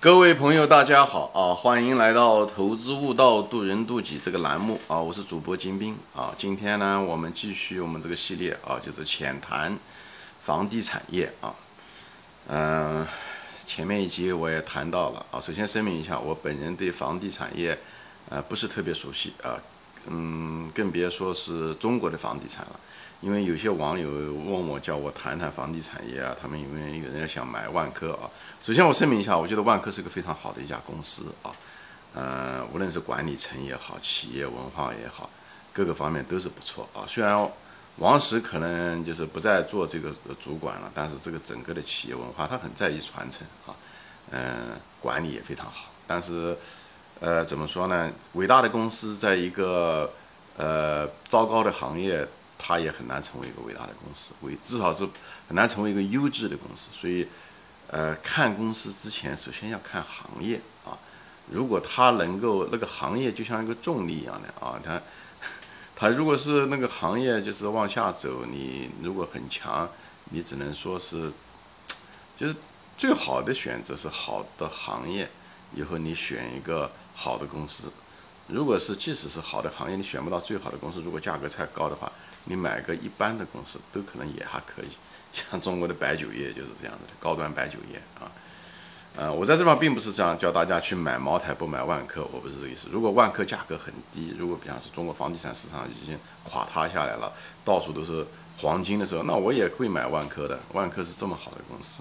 各位朋友，大家好啊！欢迎来到《投资悟道，渡人渡己》这个栏目啊！我是主播金兵啊！今天呢，我们继续我们这个系列啊，就是浅谈房地产业啊。嗯，前面一集我也谈到了啊。首先声明一下，我本人对房地产业呃不是特别熟悉啊，嗯，更别说是中国的房地产了。因为有些网友问我，叫我谈谈房地产业啊，他们因为有人想买万科啊。首先我声明一下，我觉得万科是个非常好的一家公司啊，呃，无论是管理层也好，企业文化也好，各个方面都是不错啊。虽然王石可能就是不再做这个主管了，但是这个整个的企业文化他很在意传承啊，嗯，管理也非常好。但是，呃，怎么说呢？伟大的公司在一个呃糟糕的行业。它也很难成为一个伟大的公司，伟至少是很难成为一个优质的公司。所以，呃，看公司之前，首先要看行业啊。如果它能够那个行业就像一个重力一样的啊，它 它如果是那个行业就是往下走，你如果很强，你只能说是就是最好的选择是好的行业，以后你选一个好的公司。如果是即使是好的行业，你选不到最好的公司，如果价格太高的话。你买个一般的公司都可能也还可以，像中国的白酒业就是这样子的高端白酒业啊，呃，我在这方并不是这样教大家去买茅台不买万科，我不是这个意思。如果万科价格很低，如果比方是中国房地产市场已经垮塌下来了，到处都是黄金的时候，那我也会买万科的。万科是这么好的公司。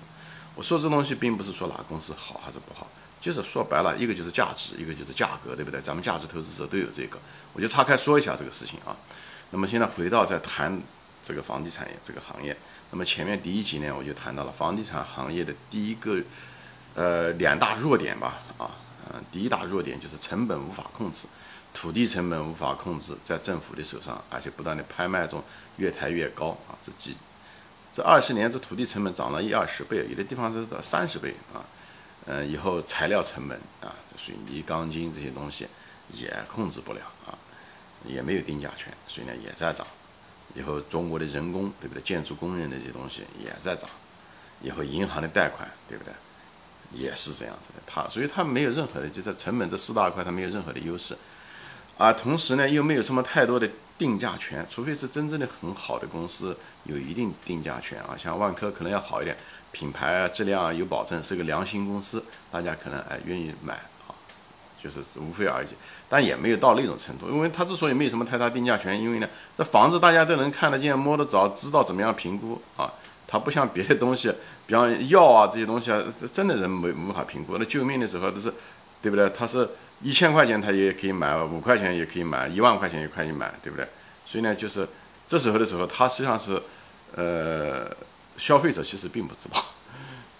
我说这东西并不是说哪个公司好还是不好，就是说白了，一个就是价值，一个就是价格，对不对？咱们价值投资者都有这个，我就岔开说一下这个事情啊。那么现在回到再谈这个房地产业这个行业，那么前面第一集呢，我就谈到了房地产行业的第一个呃两大弱点吧，啊，嗯，第一大弱点就是成本无法控制，土地成本无法控制在政府的手上，而且不断的拍卖中越抬越高啊，这几这二十年这土地成本涨了一二十倍，有的地方是到三十倍啊，嗯，以后材料成本啊，水泥、钢筋这些东西也控制不了啊。也没有定价权，所以呢也在涨。以后中国的人工，对不对？建筑工人的这些东西也在涨。以后银行的贷款，对不对？也是这样子的。它所以它没有任何的，就在成本这四大块，它没有任何的优势。啊，同时呢又没有什么太多的定价权，除非是真正的很好的公司有一定定价权啊。像万科可能要好一点，品牌啊质量啊有保证，是个良心公司，大家可能哎愿意买啊。就是无非而已，但也没有到那种程度，因为它之所以没有什么太大定价权，因为呢，这房子大家都能看得见、摸得着，知道怎么样评估啊。它不像别的东西，比方药啊这些东西啊，真的人没无法评估。那救命的时候都是，对不对？它是一千块钱，他也可以买，五块钱也可以买，一万块钱也可以买，对不对？所以呢，就是这时候的时候，它实际上是，呃，消费者其实并不知道。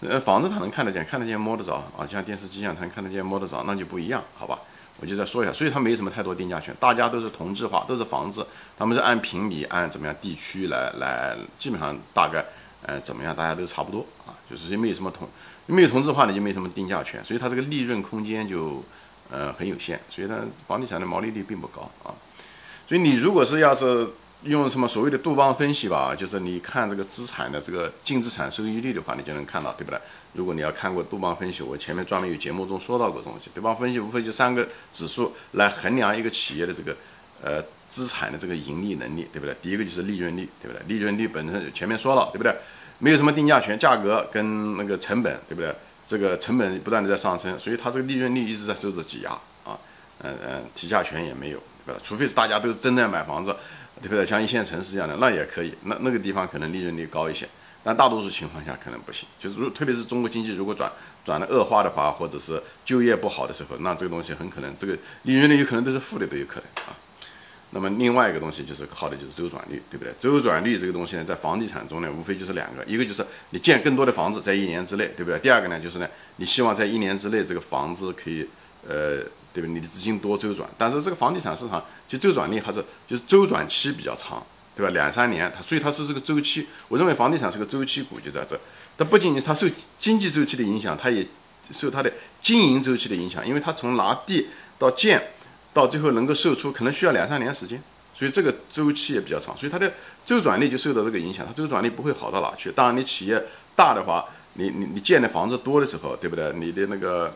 呃，房子他能看得见，看得见摸得着啊，像电视机一样，它看得见摸得着，那就不一样，好吧？我就再说一下，所以它没什么太多定价权，大家都是同质化，都是房子，他们是按平米、按怎么样地区来来，基本上大概呃怎么样，大家都差不多啊，就是没有什么同没有同质化的就没什么定价权，所以它这个利润空间就呃很有限，所以它房地产的毛利率并不高啊，所以你如果是要是。用什么所谓的杜邦分析吧，就是你看这个资产的这个净资产收益率的话，你就能看到，对不对？如果你要看过杜邦分析，我前面专门有节目中说到过东西。杜邦分析无非就三个指数来衡量一个企业的这个呃资产的这个盈利能力，对不对？第一个就是利润率，对不对？利润率本身前面说了，对不对？没有什么定价权，价格跟那个成本，对不对？这个成本不断的在上升，所以它这个利润率一直在受着挤压啊，嗯嗯，提价权也没有，对吧？除非是大家都是真的买房子。对不对？像一线城市一样的，那也可以。那那个地方可能利润率高一些，但大多数情况下可能不行。就是如特别是中国经济如果转转的恶化的话，或者是就业不好的时候，那这个东西很可能这个利润率有可能都是负的都有可能啊。那么另外一个东西就是靠的就是周转率，对不对？周转率这个东西呢，在房地产中呢，无非就是两个，一个就是你建更多的房子在一年之内，对不对？第二个呢，就是呢，你希望在一年之内这个房子可以呃。对吧？你的资金多周转，但是这个房地产市场就周转率还是就是周转期比较长，对吧？两三年，它所以它是这个周期。我认为房地产是个周期股，就在这。它不仅仅它受经济周期的影响，它也受它的经营周期的影响，因为它从拿地到建到最后能够售出，可能需要两三年时间，所以这个周期也比较长，所以它的周转率就受到这个影响。它周转率不会好到哪去。当然，你企业大的话，你你你建的房子多的时候，对不对？你的那个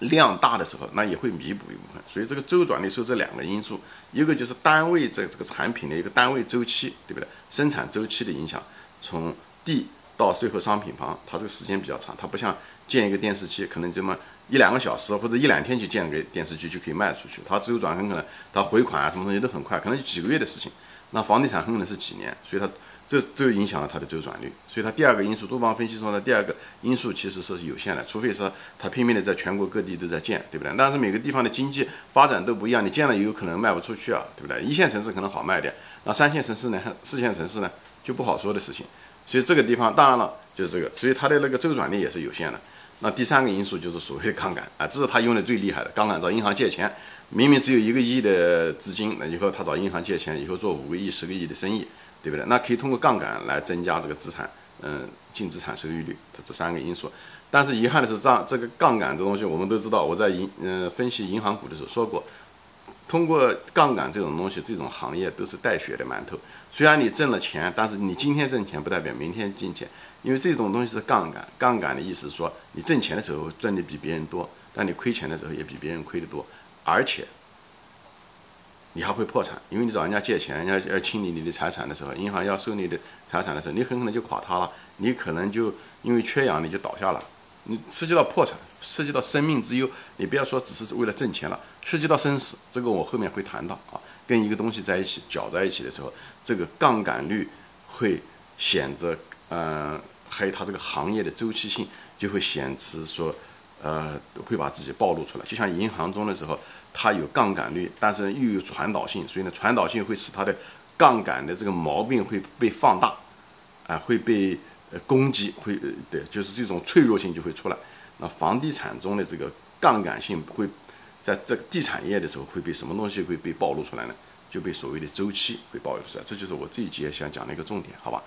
量大的时候，那也会弥补一部分。所以这个周转率受这两个因素，一个就是单位这这个产品的一个单位周期，对不对？生产周期的影响，从地到最后商品房，它这个时间比较长，它不像建一个电视机，可能这么一两个小时或者一两天就建个电视机就可以卖出去。它周转很可能，它回款啊什么东西都很快，可能几个月的事情。那房地产很可能是几年，所以它这这影响了它的周转率。所以它第二个因素，多方分析说的第二个因素其实是有限的，除非说它拼命的在全国各地都在建，对不对？但是每个地方的经济发展都不一样，你建了也有可能卖不出去啊，对不对？一线城市可能好卖点，那三线城市呢，四线城市呢就不好说的事情。所以这个地方当然了就是这个，所以它的那个周转率也是有限的。那第三个因素就是所谓的杠杆啊，这是他用的最厉害的杠杆，找银行借钱。明明只有一个亿的资金，那以后他找银行借钱，以后做五个亿、十个亿的生意，对不对？那可以通过杠杆来增加这个资产，嗯，净资产收益率，这这三个因素。但是遗憾的是，这这个杠杆这东西，我们都知道，我在银嗯分析银行股的时候说过，通过杠杆这种东西，这种行业都是带血的馒头。虽然你挣了钱，但是你今天挣钱不代表明天进钱，因为这种东西是杠杆。杠杆的意思是说，你挣钱的时候赚的比别人多，但你亏钱的时候也比别人亏得多。而且，你还会破产，因为你找人家借钱，人家要清理你的财产的时候，银行要收你的财产的时候，你很可能就垮塌了，你可能就因为缺氧你就倒下了，你涉及到破产，涉及到生命之忧，你不要说只是为了挣钱了，涉及到生死，这个我后面会谈到啊，跟一个东西在一起搅在一起的时候，这个杠杆率会显得，嗯，还有它这个行业的周期性就会显示说。呃，会把自己暴露出来，就像银行中的时候，它有杠杆率，但是又有传导性，所以呢，传导性会使它的杠杆的这个毛病会被放大，啊，会被呃攻击，会呃对，就是这种脆弱性就会出来。那房地产中的这个杠杆性会在这个地产业的时候会被什么东西会被暴露出来呢？就被所谓的周期会暴露出来，这就是我这一节想讲的一个重点，好吧？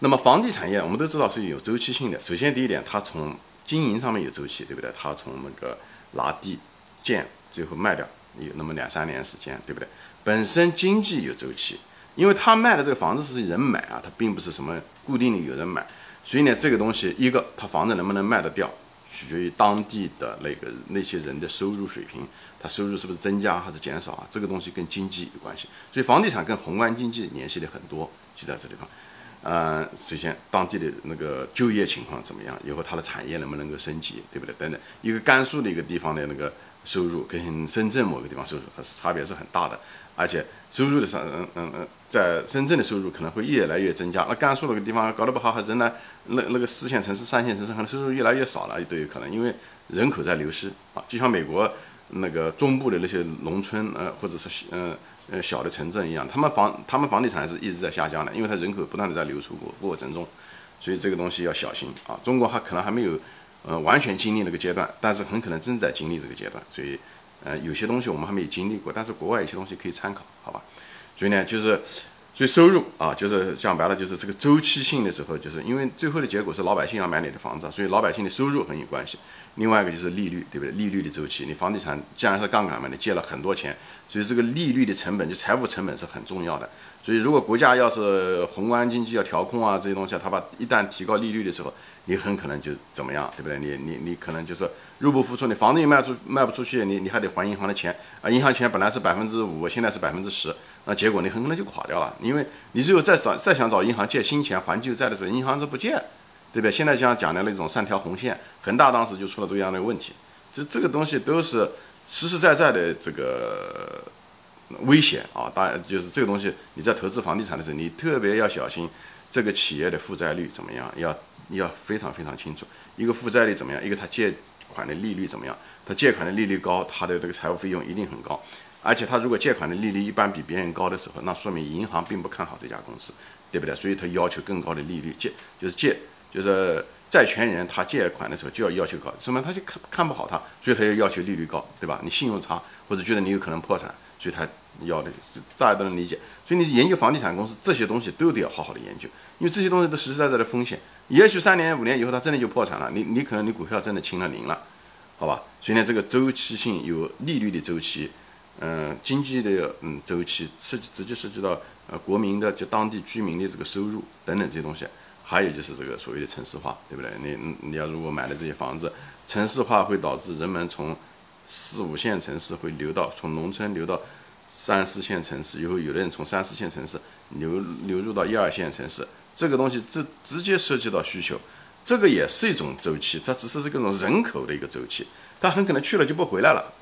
那么房地产业我们都知道是有周期性的，首先第一点，它从经营上面有周期，对不对？他从那个拿地建，最后卖掉，有那么两三年时间，对不对？本身经济有周期，因为他卖的这个房子是人买啊，他并不是什么固定的有人买，所以呢，这个东西一个，他房子能不能卖得掉，取决于当地的那个那些人的收入水平，他收入是不是增加还是减少啊？这个东西跟经济有关系，所以房地产跟宏观经济联系的很多，就在这地方。呃，首先当地的那个就业情况怎么样？以后它的产业能不能够升级，对不对？等等，一个甘肃的一个地方的那个收入跟深圳某个地方收入，它是差别是很大的。而且收入的上，嗯嗯嗯，在深圳的收入可能会越来越增加。那甘肃那个地方搞得不好，还仍然那那个四线城市、三线城市可能收入越来越少了，都有可能，因为人口在流失啊。就像美国那个中部的那些农村，呃，或者是嗯。呃小的城镇一样，他们房他们房地产是一直在下降的，因为它人口不断的在流出过过程中，所以这个东西要小心啊。中国还可能还没有，呃，完全经历那个阶段，但是很可能正在经历这个阶段，所以，呃，有些东西我们还没有经历过，但是国外有些东西可以参考，好吧？所以呢，就是。所以收入啊，就是讲白了，就是这个周期性的时候，就是因为最后的结果是老百姓要买你的房子，所以老百姓的收入很有关系。另外一个就是利率，对不对？利率的周期，你房地产既然是杠杆嘛，你借了很多钱，所以这个利率的成本，就财务成本是很重要的。所以如果国家要是宏观经济要调控啊，这些东西，他把一旦提高利率的时候，你很可能就怎么样，对不对？你你你可能就是入不敷出，你房子也卖出卖不出去，你你还得还银行的钱啊，银行钱本来是百分之五，现在是百分之十。那结果你很可能就垮掉了，因为你只有再找再想找银行借新钱还旧债的时候，银行是不借，对不对？现在像讲的那种三条红线，恒大当时就出了这样的问题，这这个东西都是实实在在的这个危险啊！当然就是这个东西，你在投资房地产的时候，你特别要小心这个企业的负债率怎么样，要你要非常非常清楚，一个负债率怎么样，一个他借款的利率怎么样，他借款的利率高，他的这个财务费用一定很高。而且他如果借款的利率一般比别人高的时候，那说明银行并不看好这家公司，对不对？所以他要求更高的利率借，就是借，就是债权人他借款的时候就要要求高，什么他就看看不好他，所以他要要求利率高，对吧？你信用差或者觉得你有可能破产，所以他要的是大家都能理解。所以你研究房地产公司这些东西都得要好好的研究，因为这些东西都实实在在的风险。也许三年五年以后它真的就破产了，你你可能你股票真的清了零了，好吧？所以呢，这个周期性有利率的周期。嗯，经济的嗯周期涉及直接涉及到呃国民的就当地居民的这个收入等等这些东西，还有就是这个所谓的城市化，对不对？你你要如果买了这些房子，城市化会导致人们从四五线城市会流到从农村流到三四线城市，以后有的人从三四线城市流流入到一二线城市，这个东西直直接涉及到需求，这个也是一种周期，它只是是各种人口的一个周期，它很可能去了就不回来了，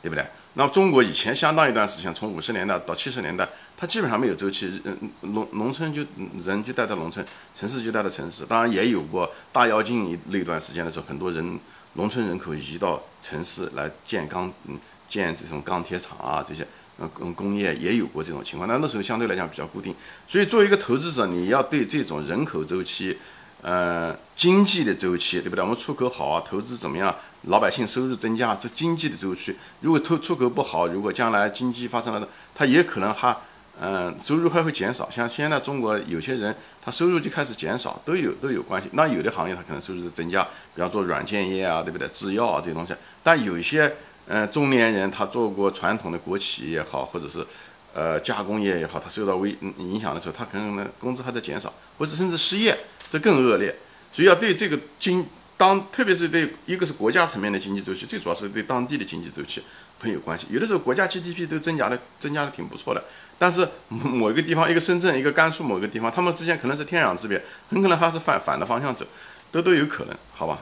对不对？那中国以前相当一段时间，从五十年代到七十年代，它基本上没有周期，嗯，农农村就人就待在农村，城市就待在城市。当然也有过大跃进那段时间的时候，很多人农村人口移到城市来建钢，嗯，建这种钢铁厂啊，这些，嗯，工工业也有过这种情况。那那时候相对来讲比较固定，所以作为一个投资者，你要对这种人口周期。呃，经济的周期，对不对？我们出口好啊，投资怎么样？老百姓收入增加，这经济的周期。如果出出口不好，如果将来经济发生了，它也可能还，嗯，收入还会减少。像现在中国有些人，他收入就开始减少，都有都有关系。那有的行业他可能收入是增加，比方做软件业啊，对不对？制药啊这些东西。但有一些，嗯，中年人他做过传统的国企也好，或者是，呃，加工业也好，他受到危影响的时候，他可能呢工资还在减少，或者甚至失业。这更恶劣，所以要对这个经当，特别是对一个是国家层面的经济周期，最主要是对当地的经济周期很有关系。有的时候国家 GDP 都增加的增加的挺不错的，但是某一个地方，一个深圳，一个甘肃某一个地方，他们之间可能是天壤之别，很可能还是反反的方向走，都都有可能，好吧？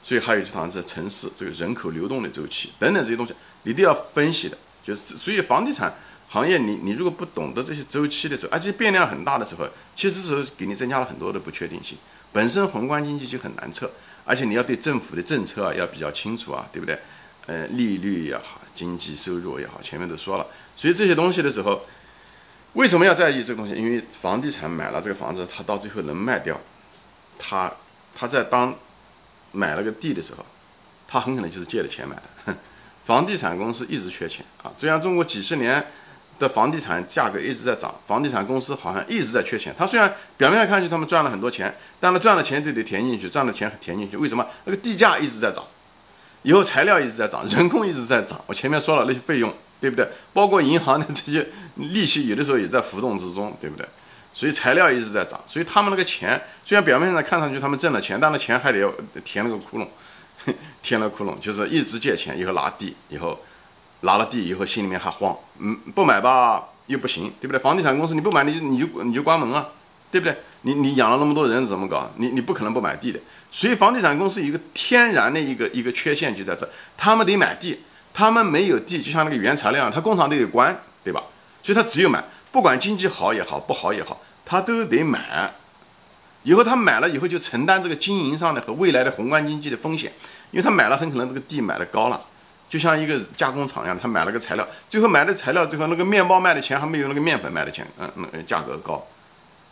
所以还有就是城市这个人口流动的周期等等这些东西，你都要分析的。就是所以房地产。行业，你你如果不懂得这些周期的时候，而且变量很大的时候，其实是给你增加了很多的不确定性。本身宏观经济就很难测，而且你要对政府的政策啊要比较清楚啊，对不对？呃，利率也好，经济收入也好，前面都说了。所以这些东西的时候，为什么要在意这个东西？因为房地产买了这个房子，他到最后能卖掉，他他在当买了个地的时候，他很可能就是借的钱买的。房地产公司一直缺钱啊，虽然中国几十年。的房地产价格一直在涨，房地产公司好像一直在缺钱。他虽然表面上看去他们赚了很多钱，但是赚了钱就得填进去，赚了钱填进去。为什么？那个地价一直在涨，以后材料一直在涨，人工一直在涨。我前面说了那些费用，对不对？包括银行的这些利息，有的时候也在浮动之中，对不对？所以材料一直在涨，所以他们那个钱虽然表面上看上去他们挣了钱，但是钱还得要填了个窟窿，填了窟窿就是一直借钱，以后拿地，以后。拿了地以后，心里面还慌，嗯，不买吧又不行，对不对？房地产公司你不买，你你就你就关门啊，对不对？你你养了那么多人怎么搞？你你不可能不买地的。所以房地产公司一个天然的一个一个缺陷就在这，他们得买地，他们没有地，就像那个原材料，他工厂都得关，对吧？所以他只有买，不管经济好也好，不好也好，他都得买。以后他买了以后就承担这个经营上的和未来的宏观经济的风险，因为他买了很可能这个地买的高了。就像一个加工厂一样，他买了个材料，最后买的材料，最后那个面包卖的钱还没有那个面粉卖的钱，嗯嗯，价格高，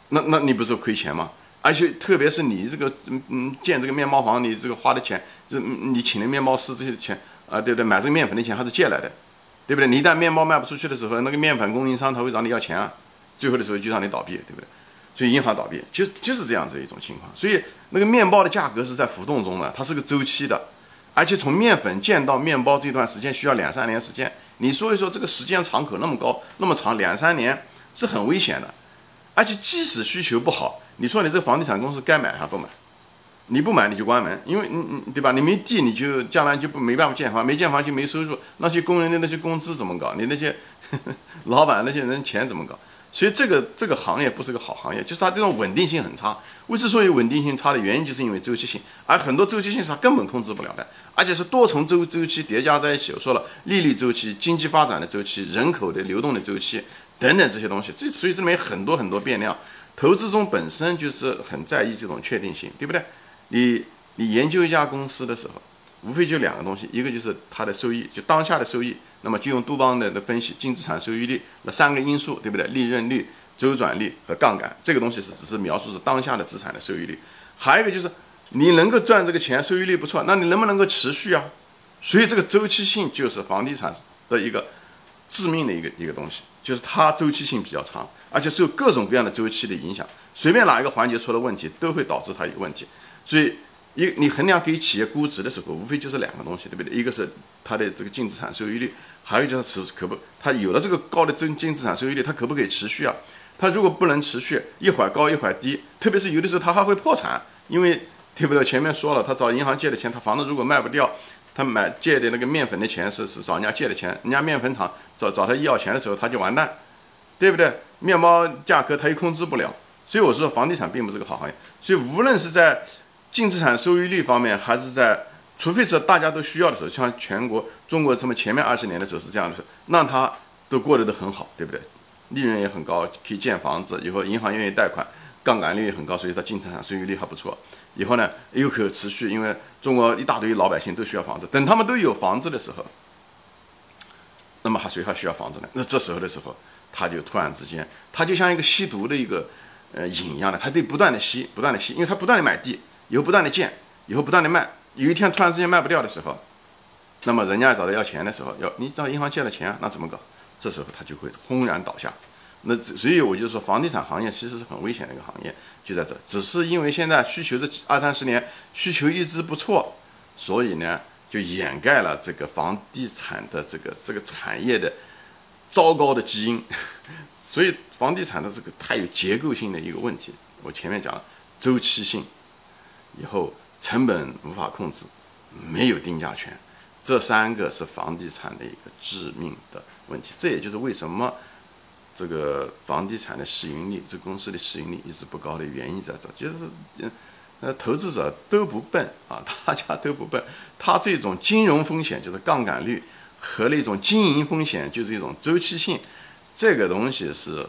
那那你不是亏钱吗？而且特别是你这个嗯嗯建这个面包房，你这个花的钱，就你请的面包师这些钱啊，对不对？买这个面粉的钱还是借来的，对不对？你一旦面包卖不出去的时候，那个面粉供应商他会找你要钱啊，最后的时候就让你倒闭，对不对？所以银行倒闭就就是这样子一种情况。所以那个面包的价格是在浮动中的，它是个周期的。而且从面粉见到面包这段时间需要两三年时间，你说一说这个时间长口那么高那么长，两三年是很危险的。而且即使需求不好，你说你这房地产公司该买还不买？你不买你就关门，因为你你对吧？你没地你就将来就不没办法建房，没建房就没收入，那些工人的那些工资怎么搞？你那些 老板那些人钱怎么搞？所以这个这个行业不是个好行业，就是它这种稳定性很差。为之所以稳定性差的原因，就是因为周期性，而很多周期性是它根本控制不了的，而且是多重周周期叠加在一起。我说了，利率周期、经济发展的周期、人口的流动的周期等等这些东西，这所以这里面很多很多变量。投资中本身就是很在意这种确定性，对不对？你你研究一家公司的时候，无非就两个东西，一个就是它的收益，就当下的收益。那么就用杜邦的的分析净资产收益率那三个因素，对不对？利润率、周转率和杠杆，这个东西是只是描述是当下的资产的收益率。还有一个就是你能够赚这个钱，收益率不错，那你能不能够持续啊？所以这个周期性就是房地产的一个致命的一个一个东西，就是它周期性比较长，而且受各种各样的周期的影响，随便哪一个环节出了问题，都会导致它有问题。所以。一，你衡量给企业估值的时候，无非就是两个东西，对不对？一个是它的这个净资产收益率，还有就是可不，它有了这个高的净净资产收益率，它可不可以持续啊？它如果不能持续，一会儿高一会儿低，特别是有的时候它还会破产，因为对不对？前面说了，他找银行借的钱，他房子如果卖不掉，他买借的那个面粉的钱是是找人家借的钱，人家面粉厂找找他要钱的时候，他就完蛋，对不对？面包价格他又控制不了，所以我说房地产并不是个好行业。所以无论是在净资产收益率方面，还是在，除非是大家都需要的时候，像全国中国这么前面二十年的时候是这样的时候，让他都过得都很好，对不对？利润也很高，可以建房子，以后银行愿意贷款，杠杆率也很高，所以它净资产收益率还不错。以后呢又可持续，因为中国一大堆老百姓都需要房子，等他们都有房子的时候，那么还谁还需要房子呢？那这时候的时候，他就突然之间，他就像一个吸毒的一个呃瘾一样的，他得不断的吸，不断的吸，因为他不断的买地，以后不断的建，以后不断的卖，有一天突然之间卖不掉的时候，那么人家找他要钱的时候，要你找银行借了钱，那怎么搞？这时候他就会轰然倒下，那所以我就说，房地产行业其实是很危险的一个行业，就在这，只是因为现在需求这二三十年需求一直不错，所以呢就掩盖了这个房地产的这个这个产业的糟糕的基因，所以房地产的这个太有结构性的一个问题，我前面讲了周期性，以后成本无法控制，没有定价权。这三个是房地产的一个致命的问题，这也就是为什么这个房地产的市盈率，这公司的市盈率一直不高的原因在这，就是，呃，投资者都不笨啊，大家都不笨，他这种金融风险就是杠杆率和那种经营风险就是一种周期性，这个东西是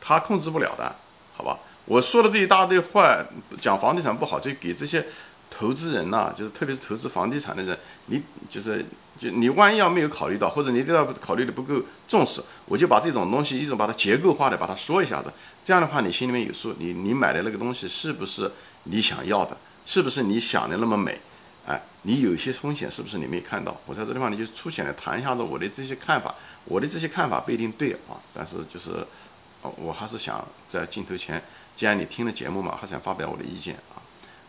他控制不了的，好吧？我说的这一大堆话，讲房地产不好，就给这些。投资人呐，就是特别是投资房地产的人，你就是就你万一要没有考虑到，或者你对他考虑的不够重视，我就把这种东西一种把它结构化的把它说一下子，这样的话你心里面有数，你你买的那个东西是不是你想要的，是不是你想的那么美，哎，你有些风险是不是你没看到？我在这地方你就粗浅的谈一下子我的这些看法，我的这些看法不一定对啊，但是就是，我还是想在镜头前，既然你听了节目嘛，还想发表我的意见啊。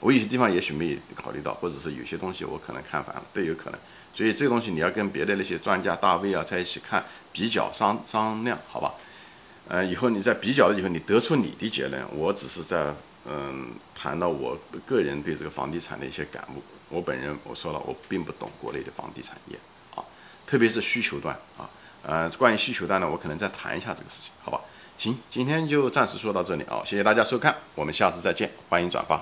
我有些地方也许没有考虑到，或者是有些东西我可能看反了，都有可能。所以这个东西你要跟别的那些专家大 V 啊在一起看，比较商商量，好吧？呃，以后你在比较了以后，你得出你的结论。我只是在嗯谈到我个人对这个房地产的一些感悟。我本人我说了，我并不懂国内的房地产业啊，特别是需求端啊。呃，关于需求端呢，我可能再谈一下这个事情，好吧？行，今天就暂时说到这里啊，谢谢大家收看，我们下次再见，欢迎转发。